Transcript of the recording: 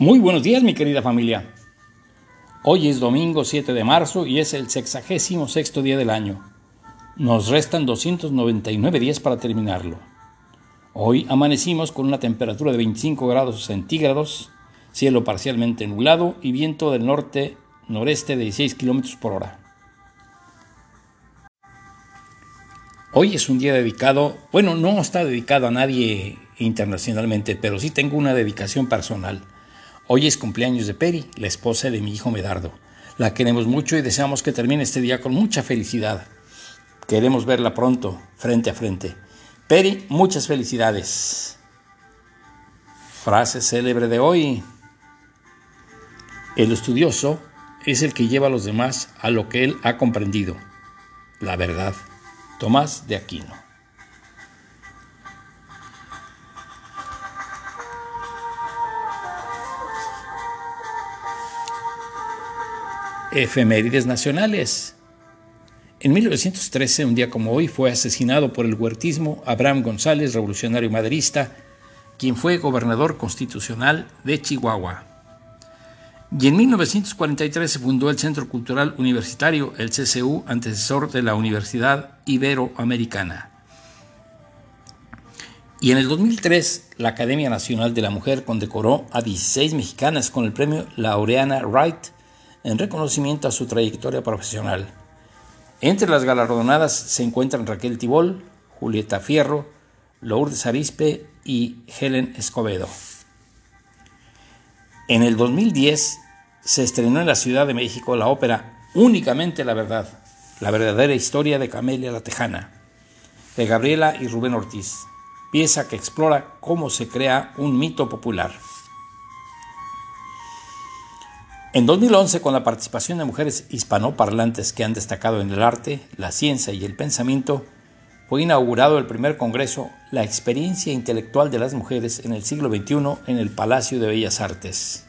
Muy buenos días, mi querida familia. Hoy es domingo 7 de marzo y es el sexagésimo sexto día del año. Nos restan 299 días para terminarlo. Hoy amanecimos con una temperatura de 25 grados centígrados, cielo parcialmente nublado y viento del norte-noreste de 16 kilómetros por hora. Hoy es un día dedicado, bueno, no está dedicado a nadie internacionalmente, pero sí tengo una dedicación personal. Hoy es cumpleaños de Peri, la esposa de mi hijo Medardo. La queremos mucho y deseamos que termine este día con mucha felicidad. Queremos verla pronto, frente a frente. Peri, muchas felicidades. Frase célebre de hoy. El estudioso es el que lleva a los demás a lo que él ha comprendido, la verdad. Tomás de Aquino. Efemérides nacionales. En 1913, un día como hoy, fue asesinado por el huertismo Abraham González, revolucionario maderista, quien fue gobernador constitucional de Chihuahua. Y en 1943 se fundó el Centro Cultural Universitario, el CCU, antecesor de la Universidad Iberoamericana. Y en el 2003, la Academia Nacional de la Mujer condecoró a 16 mexicanas con el premio Laureana Wright en reconocimiento a su trayectoria profesional. Entre las galardonadas se encuentran Raquel Tibol, Julieta Fierro, Lourdes Arispe y Helen Escobedo. En el 2010 se estrenó en la Ciudad de México la ópera Únicamente la Verdad, la verdadera historia de Camelia la Tejana, de Gabriela y Rubén Ortiz, pieza que explora cómo se crea un mito popular. En 2011, con la participación de mujeres hispanoparlantes que han destacado en el arte, la ciencia y el pensamiento, fue inaugurado el primer congreso La experiencia intelectual de las mujeres en el siglo XXI en el Palacio de Bellas Artes.